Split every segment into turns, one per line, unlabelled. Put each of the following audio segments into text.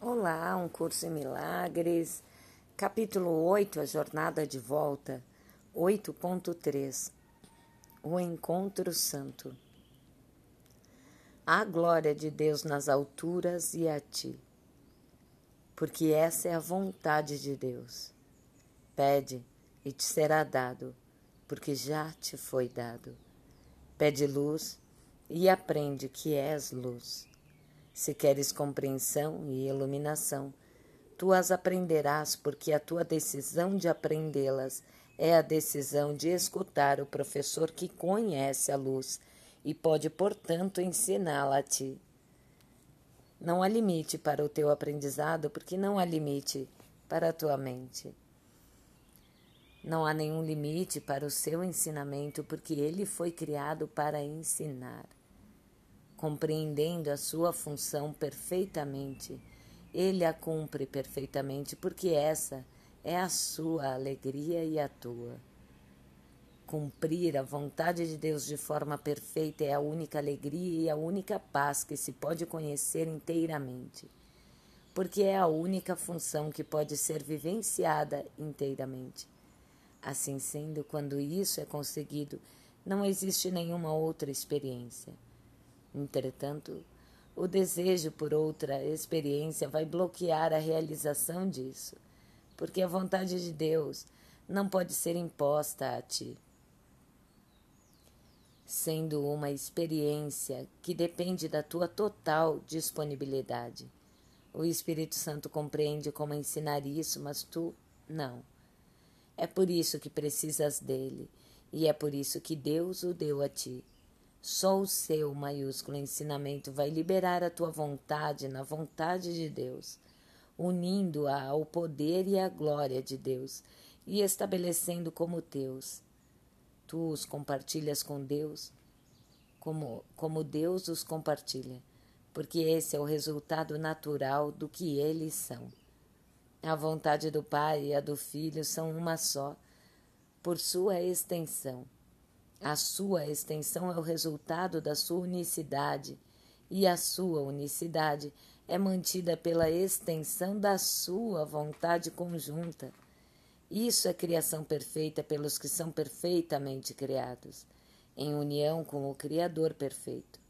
Olá, um curso em milagres. Capítulo 8, a jornada de volta. 8.3. O encontro santo. A glória de Deus nas alturas e a ti. Porque essa é a vontade de Deus. Pede e te será dado, porque já te foi dado. Pede luz e aprende que és luz. Se queres compreensão e iluminação, tu as aprenderás, porque a tua decisão de aprendê-las é a decisão de escutar o professor que conhece a luz e pode, portanto, ensiná-la a ti. Não há limite para o teu aprendizado, porque não há limite para a tua mente. Não há nenhum limite para o seu ensinamento, porque ele foi criado para ensinar compreendendo a sua função perfeitamente, ele a cumpre perfeitamente, porque essa é a sua alegria e a tua. Cumprir a vontade de Deus de forma perfeita é a única alegria e a única paz que se pode conhecer inteiramente, porque é a única função que pode ser vivenciada inteiramente. Assim sendo, quando isso é conseguido, não existe nenhuma outra experiência. Entretanto, o desejo por outra experiência vai bloquear a realização disso, porque a vontade de Deus não pode ser imposta a ti. Sendo uma experiência que depende da tua total disponibilidade. O Espírito Santo compreende como ensinar isso, mas tu não. É por isso que precisas dele, e é por isso que Deus o deu a ti. Só o seu maiúsculo ensinamento vai liberar a tua vontade na vontade de Deus, unindo-a ao poder e à glória de Deus e estabelecendo como teus. Tu os compartilhas com Deus, como, como Deus os compartilha, porque esse é o resultado natural do que eles são. A vontade do Pai e a do Filho são uma só, por sua extensão. A sua extensão é o resultado da sua unicidade, e a sua unicidade é mantida pela extensão da sua vontade conjunta. Isso é criação perfeita pelos que são perfeitamente criados, em união com o Criador perfeito.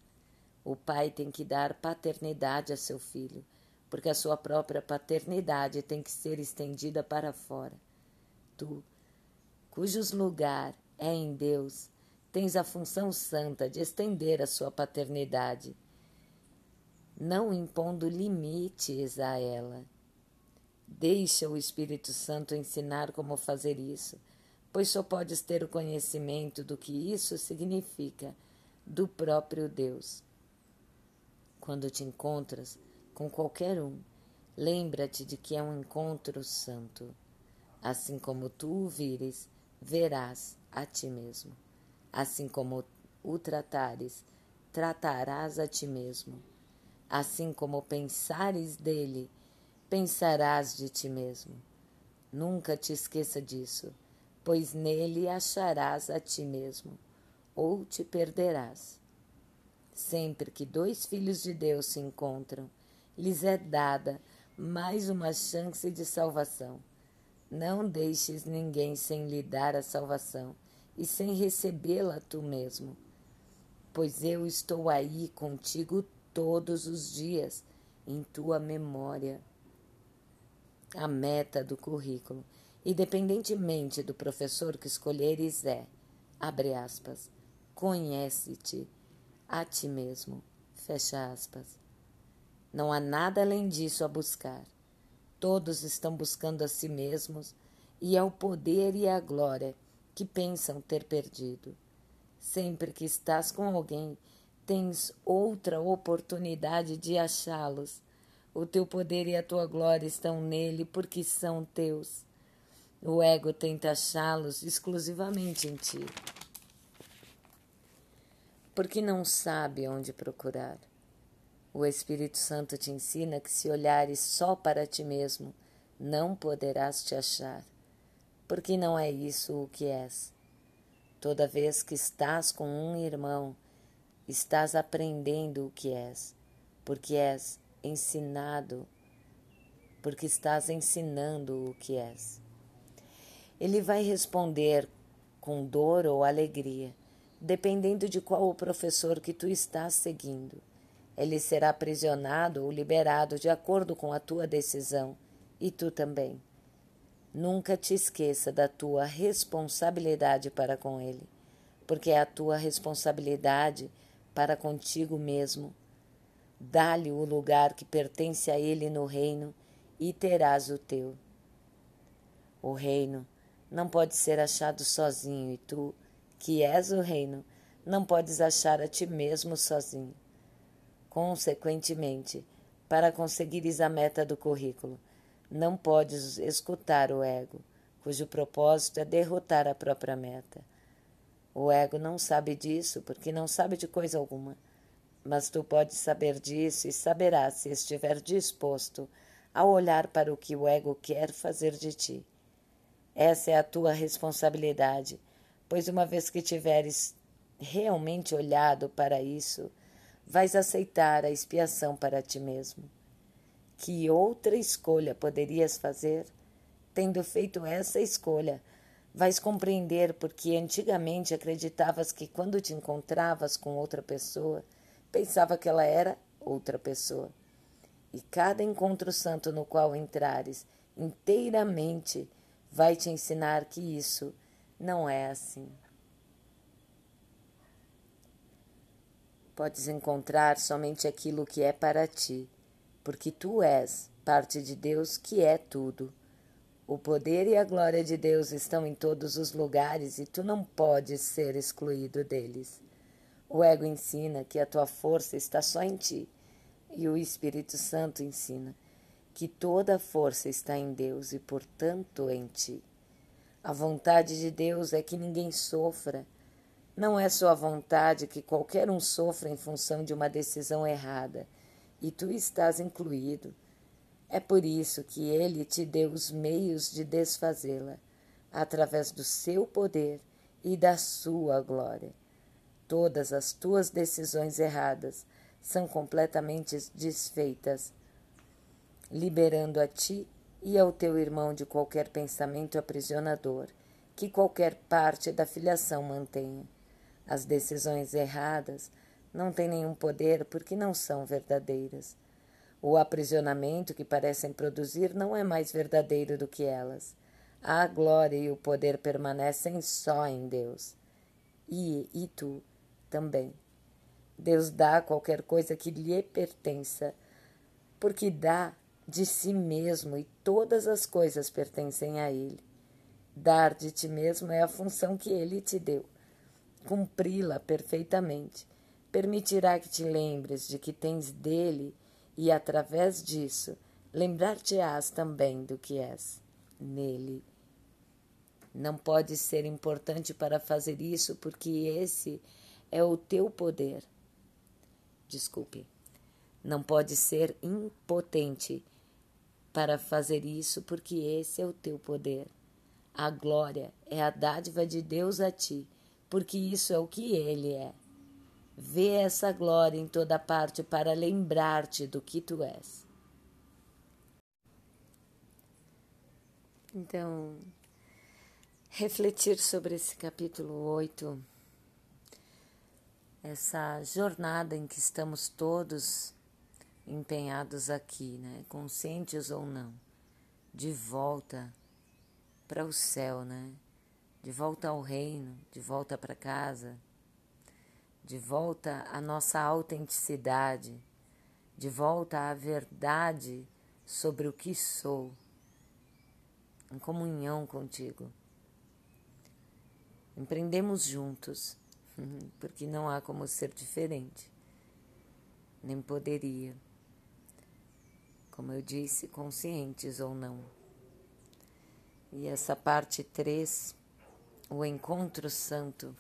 O pai tem que dar paternidade a seu filho, porque a sua própria paternidade tem que ser estendida para fora. Tu, cujos lugar é em Deus, tens a função santa de estender a sua paternidade, não impondo limites a ela. Deixa o Espírito Santo ensinar como fazer isso, pois só podes ter o conhecimento do que isso significa do próprio Deus. Quando te encontras com qualquer um, lembra-te de que é um encontro santo. Assim como tu o vires, verás a ti mesmo. Assim como o tratares, tratarás a ti mesmo. Assim como pensares dele, pensarás de ti mesmo. Nunca te esqueça disso, pois nele acharás a ti mesmo, ou te perderás. Sempre que dois filhos de Deus se encontram, lhes é dada mais uma chance de salvação. Não deixes ninguém sem lhe dar a salvação e sem recebê-la tu mesmo. Pois eu estou aí contigo todos os dias, em tua memória. A meta do currículo, independentemente do professor que escolheres, é, abre aspas, conhece-te a ti mesmo, fecha aspas. Não há nada além disso a buscar. Todos estão buscando a si mesmos e ao poder e à glória que pensam ter perdido. Sempre que estás com alguém, tens outra oportunidade de achá-los. O teu poder e a tua glória estão nele porque são teus. O ego tenta achá-los exclusivamente em ti. Porque não sabe onde procurar. O Espírito Santo te ensina que se olhares só para ti mesmo, não poderás te achar porque não é isso o que és. Toda vez que estás com um irmão, estás aprendendo o que és, porque és ensinado porque estás ensinando o que és. Ele vai responder com dor ou alegria, dependendo de qual o professor que tu estás seguindo. Ele será aprisionado ou liberado de acordo com a tua decisão, e tu também. Nunca te esqueça da tua responsabilidade para com ele, porque é a tua responsabilidade para contigo mesmo. Dá-lhe o lugar que pertence a ele no reino e terás o teu. O reino não pode ser achado sozinho e tu, que és o reino, não podes achar a ti mesmo sozinho. Consequentemente, para conseguires a meta do currículo, não podes escutar o ego, cujo propósito é derrotar a própria meta. O ego não sabe disso porque não sabe de coisa alguma. Mas tu podes saber disso e saberás se estiver disposto a olhar para o que o ego quer fazer de ti. Essa é a tua responsabilidade, pois uma vez que tiveres realmente olhado para isso, vais aceitar a expiação para ti mesmo. Que outra escolha poderias fazer? Tendo feito essa escolha, vais compreender porque antigamente acreditavas que quando te encontravas com outra pessoa, pensava que ela era outra pessoa. E cada encontro santo no qual entrares inteiramente vai te ensinar que isso não é assim. Podes encontrar somente aquilo que é para ti, porque tu és parte de Deus que é tudo. O poder e a glória de Deus estão em todos os lugares e tu não podes ser excluído deles. O ego ensina que a tua força está só em ti, e o Espírito Santo ensina que toda a força está em Deus e, portanto, em ti. A vontade de Deus é que ninguém sofra. Não é sua vontade que qualquer um sofra em função de uma decisão errada, e tu estás incluído. É por isso que ele te deu os meios de desfazê-la, através do seu poder e da sua glória. Todas as tuas decisões erradas são completamente desfeitas, liberando a ti e ao teu irmão de qualquer pensamento aprisionador que qualquer parte da filiação mantenha. As decisões erradas não têm nenhum poder porque não são verdadeiras. O aprisionamento que parecem produzir não é mais verdadeiro do que elas. A glória e o poder permanecem só em Deus. E, e tu também. Deus dá qualquer coisa que lhe pertença, porque dá de si mesmo e todas as coisas pertencem a Ele. Dar de ti mesmo é a função que Ele te deu. Cumpri-la perfeitamente permitirá que te lembres de que tens dele e através disso lembrar-te-ás também do que és nele. Não pode ser importante para fazer isso porque esse é o teu poder. Desculpe. Não pode ser impotente para fazer isso porque esse é o teu poder. A glória é a dádiva de Deus a ti, porque isso é o que ele é. Vê essa glória em toda parte para lembrar-te do que tu és. Então, refletir sobre esse capítulo 8, essa jornada em que estamos todos empenhados aqui, né? conscientes ou não, de volta para o céu, né? de volta ao reino, de volta para casa de volta à nossa autenticidade, de volta à verdade sobre o que sou, em comunhão contigo. Empreendemos juntos, porque não há como ser diferente, nem poderia. Como eu disse, conscientes ou não. E essa parte 3, o encontro santo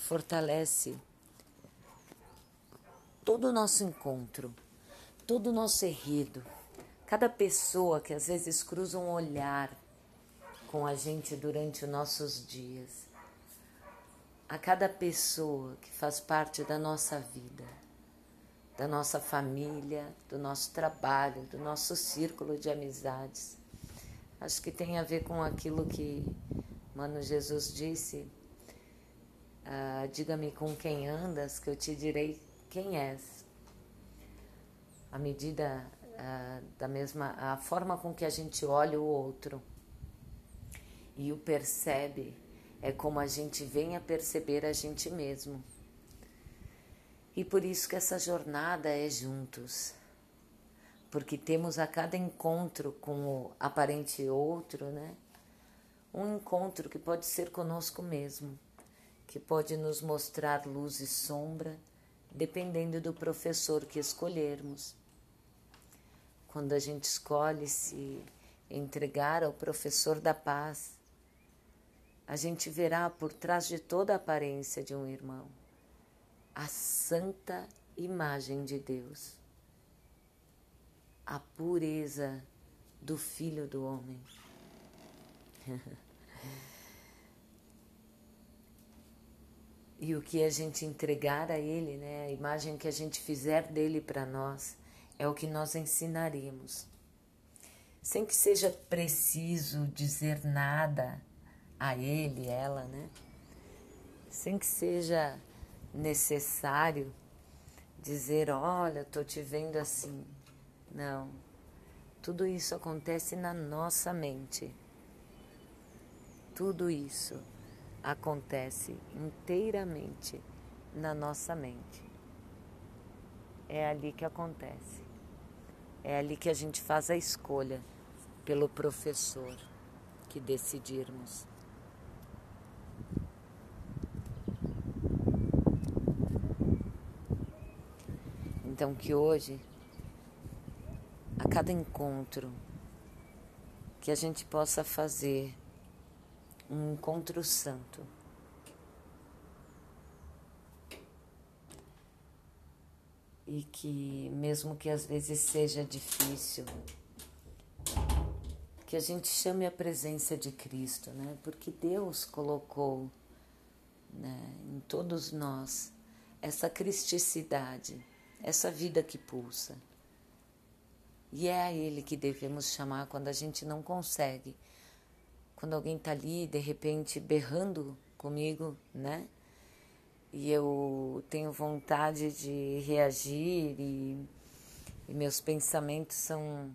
fortalece todo o nosso encontro, todo o nosso enredo. Cada pessoa que às vezes cruza um olhar com a gente durante os nossos dias. A cada pessoa que faz parte da nossa vida, da nossa família, do nosso trabalho, do nosso círculo de amizades. Acho que tem a ver com aquilo que Mano Jesus disse: ah, Diga-me com quem andas, que eu te direi quem és. À medida ah, da mesma, a forma com que a gente olha o outro e o percebe é como a gente vem a perceber a gente mesmo. E por isso que essa jornada é juntos. Porque temos a cada encontro com o aparente outro, né? Um encontro que pode ser conosco mesmo, que pode nos mostrar luz e sombra, dependendo do professor que escolhermos. Quando a gente escolhe se entregar ao professor da paz, a gente verá por trás de toda a aparência de um irmão a santa imagem de Deus, a pureza do Filho do Homem. e o que a gente entregar a Ele, né, a imagem que a gente fizer dele para nós, é o que nós ensinaremos. Sem que seja preciso dizer nada a ele, ela, né? Sem que seja necessário dizer, olha, tô te vendo assim. Não. Tudo isso acontece na nossa mente. Tudo isso acontece inteiramente na nossa mente. É ali que acontece. É ali que a gente faz a escolha pelo professor que decidirmos. Então, que hoje, a cada encontro, que a gente possa fazer um encontro santo. E que, mesmo que às vezes seja difícil, que a gente chame a presença de Cristo, né? Porque Deus colocou né, em todos nós essa cristicidade essa vida que pulsa. E é a Ele que devemos chamar quando a gente não consegue. Quando alguém está ali, de repente, berrando comigo, né? E eu tenho vontade de reagir e, e meus pensamentos são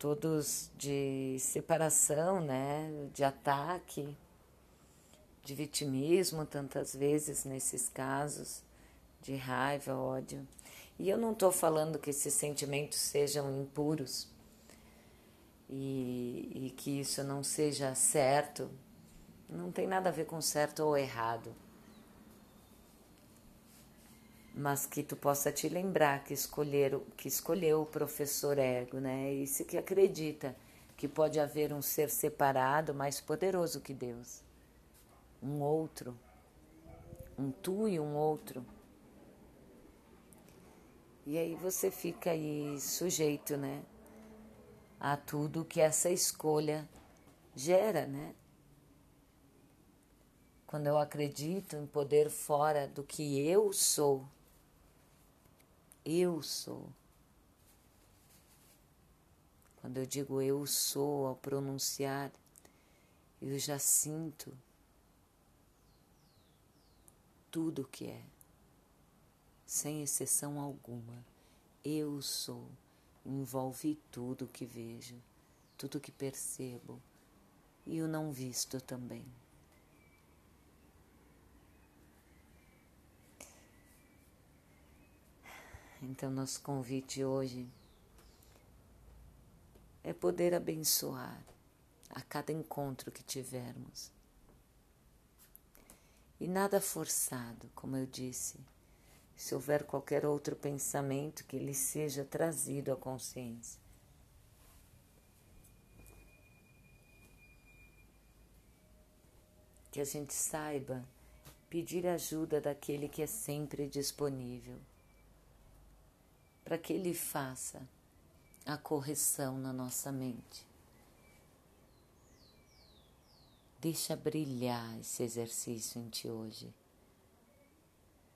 todos de separação, né? De ataque, de vitimismo, tantas vezes nesses casos de raiva, ódio. E eu não estou falando que esses sentimentos sejam impuros e, e que isso não seja certo. Não tem nada a ver com certo ou errado. Mas que tu possa te lembrar que, escolher, que escolheu o professor ego, né? Isso que acredita que pode haver um ser separado mais poderoso que Deus. Um outro. Um tu e um outro e aí você fica aí sujeito, né? A tudo que essa escolha gera, né? Quando eu acredito em poder fora do que eu sou, eu sou. Quando eu digo eu sou ao pronunciar, eu já sinto tudo que é sem exceção alguma. Eu sou, envolve tudo que vejo, tudo que percebo e o não visto também. Então, nosso convite hoje é poder abençoar a cada encontro que tivermos. E nada forçado, como eu disse se houver qualquer outro pensamento que lhe seja trazido à consciência. Que a gente saiba pedir ajuda daquele que é sempre disponível, para que ele faça a correção na nossa mente. Deixa brilhar esse exercício em ti hoje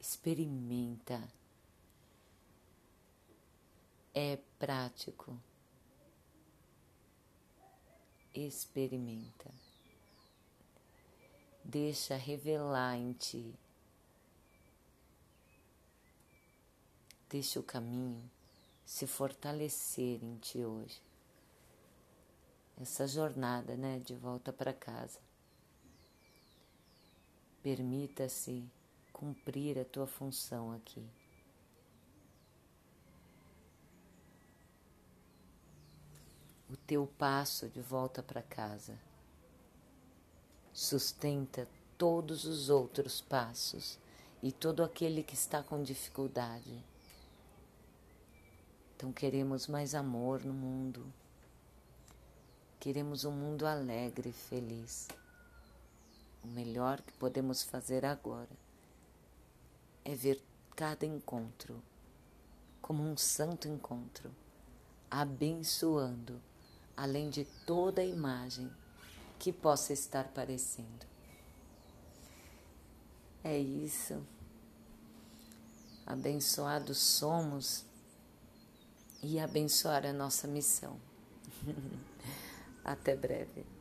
experimenta é prático. Experimenta. Deixa revelar em ti. Deixa o caminho se fortalecer em ti hoje. Essa jornada, né, de volta para casa. Permita-se cumprir a tua função aqui. O teu passo de volta para casa sustenta todos os outros passos e todo aquele que está com dificuldade. Então queremos mais amor no mundo. Queremos um mundo alegre e feliz. O melhor que podemos fazer agora é ver cada encontro como um santo encontro, abençoando, além de toda imagem que possa estar parecendo. É isso. Abençoados somos e abençoar a nossa missão. Até breve.